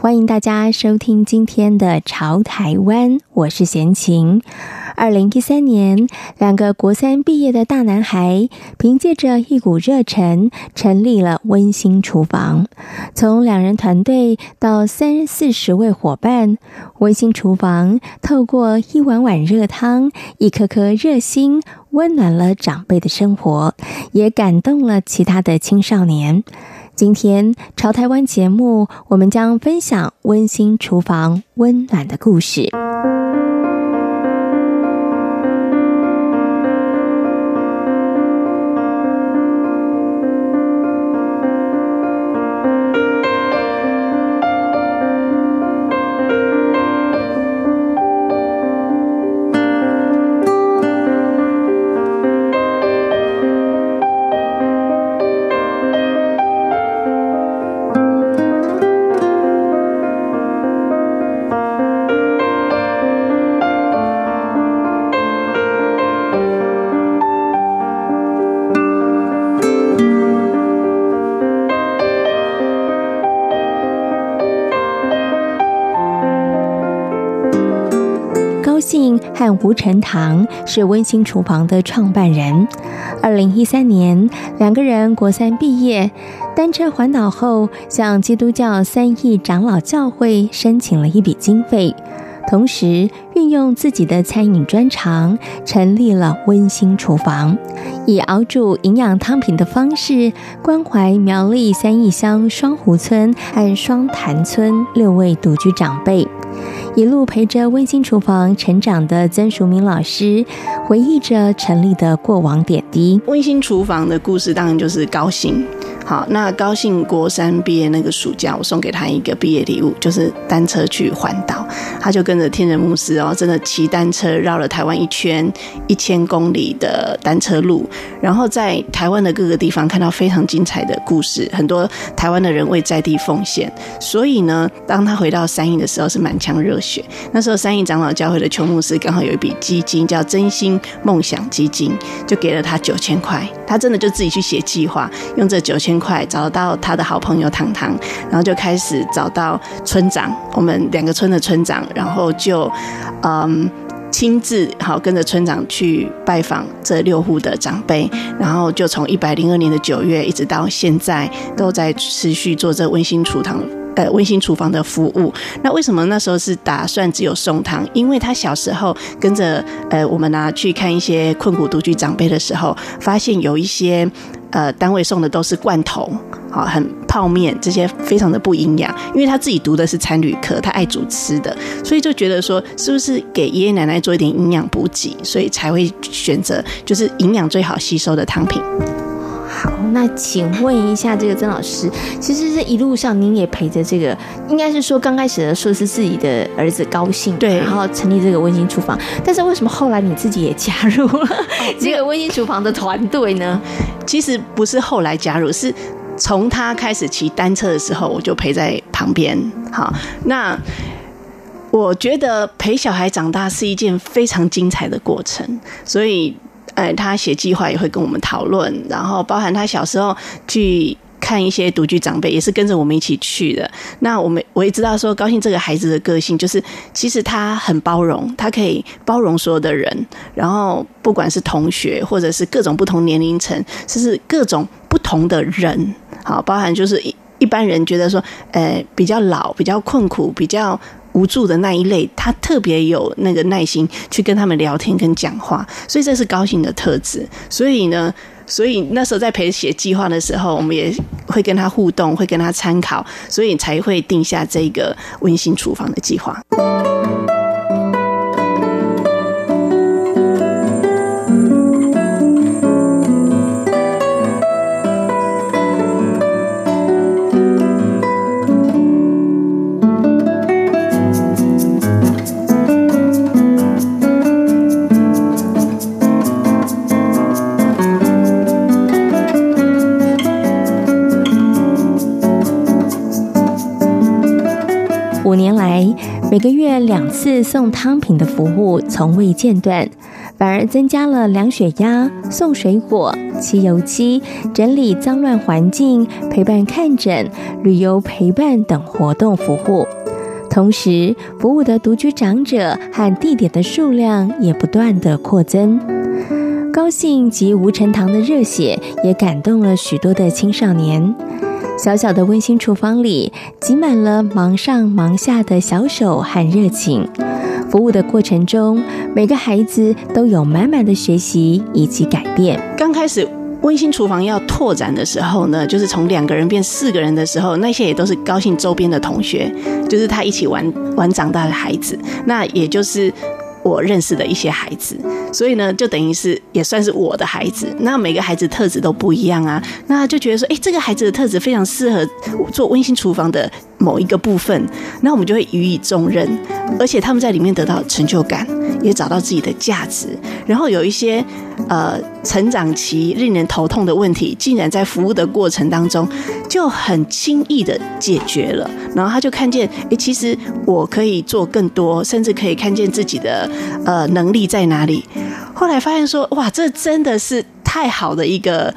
欢迎大家收听今天的《潮台湾》，我是闲情。二零一三年，两个国三毕业的大男孩，凭借着一股热忱，成立了温馨厨房。从两人团队到三四十位伙伴，温馨厨房透过一碗碗热汤、一颗颗热心，温暖了长辈的生活，也感动了其他的青少年。今天潮台湾节目，我们将分享温馨厨房温暖的故事。吴陈堂是温馨厨房的创办人。二零一三年，两个人国三毕业，单车环岛后，向基督教三义长老教会申请了一笔经费，同时运用自己的餐饮专长，成立了温馨厨房，以熬煮营养汤品的方式，关怀苗栗三义乡双湖村和双潭村六位独居长辈。一路陪着温馨厨房成长的曾淑敏老师，回忆着成立的过往点滴。温馨厨房的故事当然就是高兴。好，那高兴国三毕业那个暑假，我送给他一个毕业礼物，就是单车去环岛。他就跟着天人牧师哦，真的骑单车绕了台湾一圈一千公里的单车路，然后在台湾的各个地方看到非常精彩的故事，很多台湾的人为在地奉献。所以呢，当他回到三义的时候，是满腔热血。那时候三义长老教会的邱牧师刚好有一笔基金叫真心梦想基金，就给了他九千块。他真的就自己去写计划，用这九千快找到他的好朋友糖糖，然后就开始找到村长，我们两个村的村长。然后就，嗯，亲自好跟着村长去拜访这六户的长辈，然后就从一百零二年的九月一直到现在，都在持续做这温馨厨堂，呃，温馨厨房的服务。那为什么那时候是打算只有送汤？因为他小时候跟着呃我们拿去看一些困苦独居长辈的时候，发现有一些。呃，单位送的都是罐头，好，很泡面这些非常的不营养。因为他自己读的是餐旅科，他爱煮吃的，所以就觉得说，是不是给爷爷奶奶做一点营养补给，所以才会选择就是营养最好吸收的汤品。好，那请问一下这个曾老师，其实这一路上您也陪着这个，应该是说刚开始的时候是自己的儿子高兴，对，然后成立这个温馨厨房，但是为什么后来你自己也加入了 这个温馨厨房的团队呢？其实不是后来加入，是从他开始骑单车的时候，我就陪在旁边。好，那我觉得陪小孩长大是一件非常精彩的过程，所以。哎，他写计划也会跟我们讨论，然后包含他小时候去看一些独居长辈，也是跟着我们一起去的。那我们我也知道说，高兴这个孩子的个性就是，其实他很包容，他可以包容所有的人，然后不管是同学或者是各种不同年龄层，就是各种不同的人，好，包含就是一一般人觉得说，呃，比较老、比较困苦、比较。无助的那一类，他特别有那个耐心去跟他们聊天跟讲话，所以这是高兴的特质。所以呢，所以那时候在陪写计划的时候，我们也会跟他互动，会跟他参考，所以才会定下这个温馨厨房的计划。五年来每个月两次送汤品的服务从未间断，反而增加了量血压、送水果、漆油漆、整理脏乱环境、陪伴看诊、旅游陪伴等活动服务。同时，服务的独居长者和地点的数量也不断的扩增。高兴及无尘堂的热血也感动了许多的青少年。小小的温馨厨房里挤满了忙上忙下的小手和热情，服务的过程中，每个孩子都有满满的学习以及改变。刚开始温馨厨房要拓展的时候呢，就是从两个人变四个人的时候，那些也都是高兴周边的同学，就是他一起玩玩长大的孩子，那也就是。我认识的一些孩子，所以呢，就等于是也算是我的孩子。那每个孩子特质都不一样啊，那就觉得说，哎，这个孩子的特质非常适合做温馨厨房的某一个部分，那我们就会予以重任，而且他们在里面得到成就感，也找到自己的价值。然后有一些呃成长期令人头痛的问题，竟然在服务的过程当中就很轻易的解决了。然后他就看见，诶，其实我可以做更多，甚至可以看见自己的呃能力在哪里。后来发现说，哇，这真的是太好的一个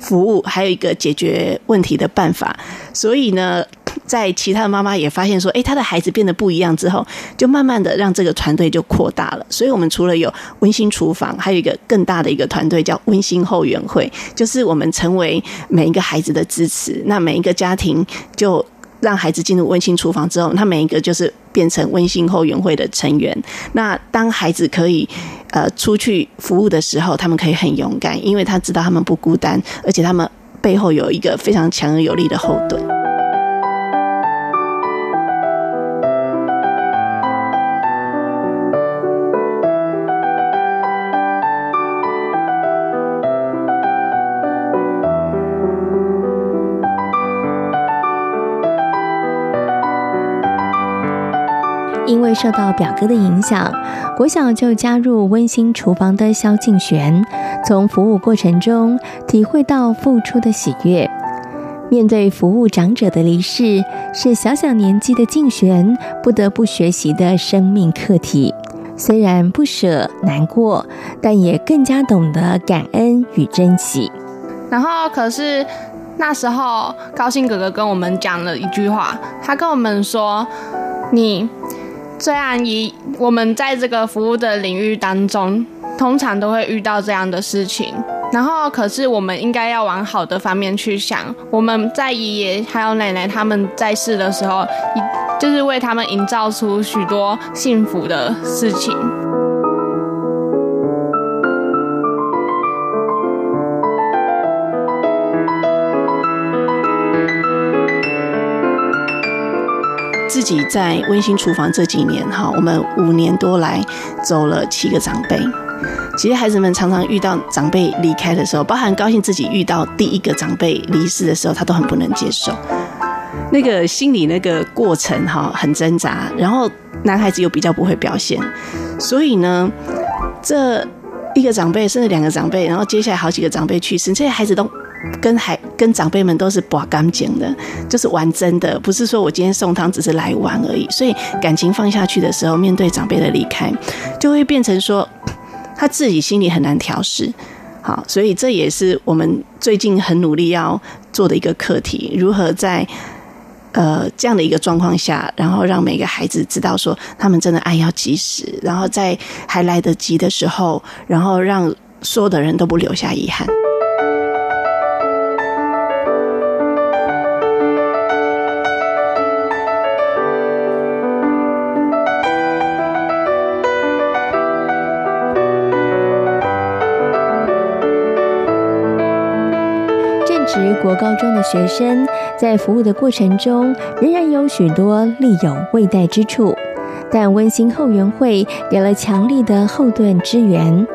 服务，还有一个解决问题的办法。所以呢。在其他的妈妈也发现说，哎，他的孩子变得不一样之后，就慢慢的让这个团队就扩大了。所以，我们除了有温馨厨房，还有一个更大的一个团队叫温馨后援会，就是我们成为每一个孩子的支持。那每一个家庭就让孩子进入温馨厨房之后，他每一个就是变成温馨后援会的成员。那当孩子可以呃出去服务的时候，他们可以很勇敢，因为他知道他们不孤单，而且他们背后有一个非常强而有力的后盾。受到表哥的影响，国小就加入温馨厨房的萧敬玄，从服务过程中体会到付出的喜悦。面对服务长者的离世，是小小年纪的敬玄不得不学习的生命课题。虽然不舍难过，但也更加懂得感恩与珍惜。然后，可是那时候高兴哥哥跟我们讲了一句话，他跟我们说：“你。”虽然以我们在这个服务的领域当中，通常都会遇到这样的事情，然后可是我们应该要往好的方面去想。我们在爷爷还有奶奶他们在世的时候，就是为他们营造出许多幸福的事情。自己在温馨厨房这几年哈，我们五年多来走了七个长辈。其实孩子们常常遇到长辈离开的时候，包含高兴自己遇到第一个长辈离世的时候，他都很不能接受，那个心理那个过程哈很挣扎。然后男孩子又比较不会表现，所以呢，这一个长辈甚至两个长辈，然后接下来好几个长辈去世，这些孩子都。跟孩跟长辈们都是拔干净的，就是玩真的，不是说我今天送汤只是来玩而已。所以感情放下去的时候，面对长辈的离开，就会变成说他自己心里很难调试。好，所以这也是我们最近很努力要做的一个课题：如何在呃这样的一个状况下，然后让每个孩子知道说他们真的爱要及时，然后在还来得及的时候，然后让所有的人都不留下遗憾。国高中的学生在服务的过程中，仍然有许多力有未逮之处，但温馨后援会给了强力的后盾支援。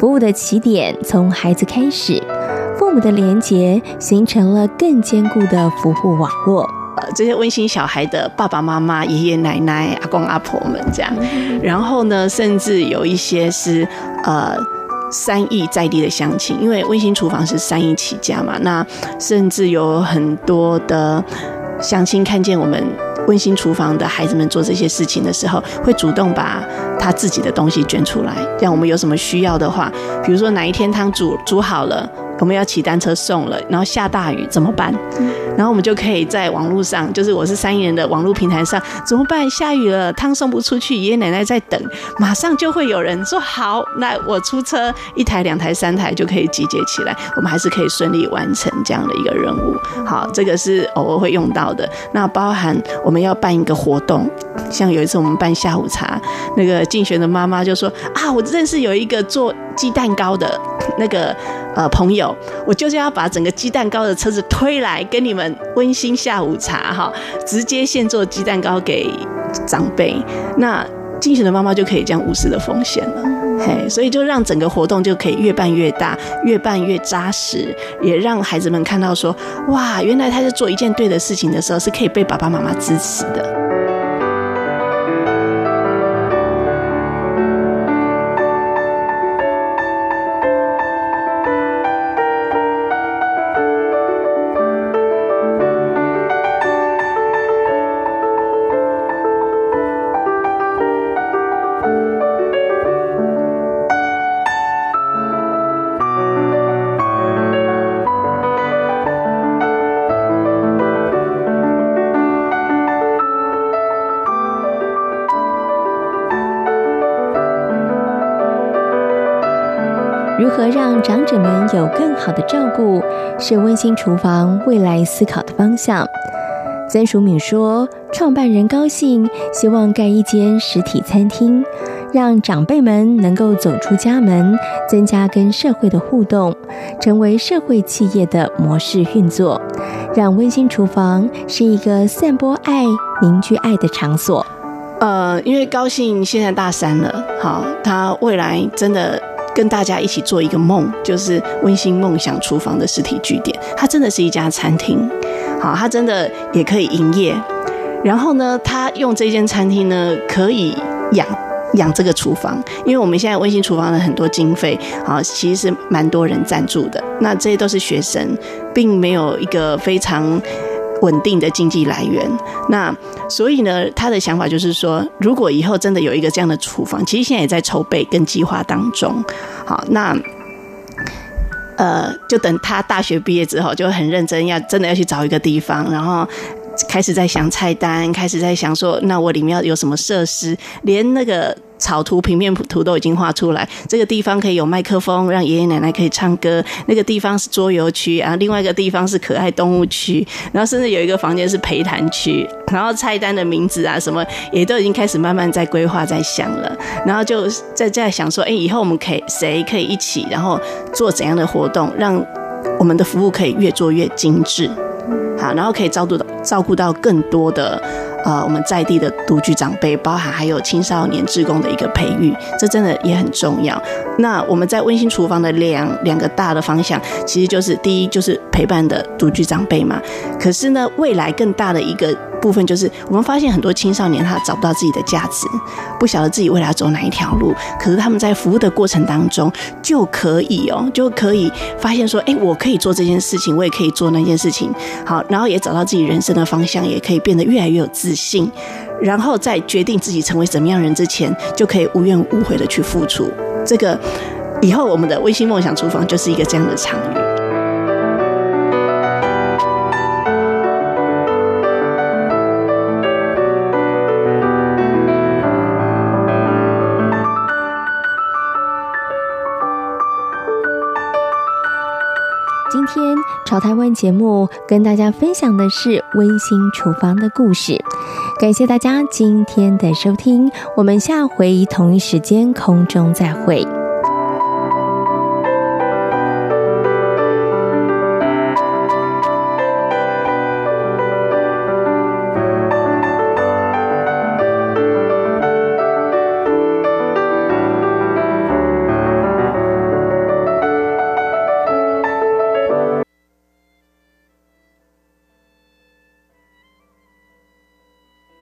服务的起点从孩子开始，父母的连结形成了更坚固的服务网络。呃，这些温馨小孩的爸爸妈妈、爷爷奶奶、阿公阿婆们这样，然后呢，甚至有一些是呃。三亿在地的乡亲，因为温馨厨房是三亿起家嘛，那甚至有很多的乡亲看见我们温馨厨房的孩子们做这些事情的时候，会主动把他自己的东西捐出来，让我们有什么需要的话，比如说哪一天汤煮煮好了。我们要骑单车送了，然后下大雨怎么办？然后我们就可以在网络上，就是我是三亿人的网络平台上，怎么办？下雨了，汤送不出去，爷爷奶奶在等，马上就会有人说好，那我出车一台、两台、三台就可以集结起来，我们还是可以顺利完成这样的一个任务。好，这个是偶尔会用到的。那包含我们要办一个活动，像有一次我们办下午茶，那个竞选的妈妈就说啊，我认识有一个做鸡蛋糕的那个。呃，朋友，我就是要把整个鸡蛋糕的车子推来，跟你们温馨下午茶哈，直接现做鸡蛋糕给长辈。那竞选的妈妈就可以这样无私的奉献了，嘿，所以就让整个活动就可以越办越大，越办越扎实，也让孩子们看到说，哇，原来他在做一件对的事情的时候，是可以被爸爸妈妈支持的。如何让长者们有更好的照顾，是温馨厨房未来思考的方向。曾淑敏说：“创办人高兴，希望盖一间实体餐厅，让长辈们能够走出家门，增加跟社会的互动，成为社会企业的模式运作，让温馨厨房是一个散播爱、凝聚爱的场所。”呃，因为高兴现在大三了，好，他未来真的。跟大家一起做一个梦，就是温馨梦想厨房的实体据点。它真的是一家餐厅，好，它真的也可以营业。然后呢，他用这间餐厅呢，可以养养这个厨房，因为我们现在温馨厨房的很多经费，好，其实是蛮多人赞助的。那这些都是学生，并没有一个非常。稳定的经济来源，那所以呢，他的想法就是说，如果以后真的有一个这样的厨房，其实现在也在筹备跟计划当中。好，那呃，就等他大学毕业之后，就很认真要真的要去找一个地方，然后开始在想菜单，开始在想说，那我里面要有什么设施，连那个。草图、平面图都已经画出来。这个地方可以有麦克风，让爷爷奶奶可以唱歌。那个地方是桌游区啊，另外一个地方是可爱动物区，然后甚至有一个房间是陪谈区。然后菜单的名字啊，什么也都已经开始慢慢在规划、在想了。然后就在在想说，哎，以后我们可以谁可以一起，然后做怎样的活动，让我们的服务可以越做越精致。好，然后可以照顾到照顾到更多的。呃，我们在地的独居长辈，包含还有青少年志工的一个培育，这真的也很重要。那我们在温馨厨房的两两个大的方向，其实就是第一就是陪伴的独居长辈嘛。可是呢，未来更大的一个部分就是，我们发现很多青少年他找不到自己的价值，不晓得自己未来要走哪一条路。可是他们在服务的过程当中，就可以哦，就可以发现说，哎，我可以做这件事情，我也可以做那件事情。好，然后也找到自己人生的方向，也可以变得越来越有自信。然后在决定自己成为什么样人之前，就可以无怨无悔的去付出。这个以后我们的温馨梦想厨房就是一个这样的场域。今天潮台湾节目跟大家分享的是温馨厨房的故事，感谢大家今天的收听，我们下回同一时间空中再会。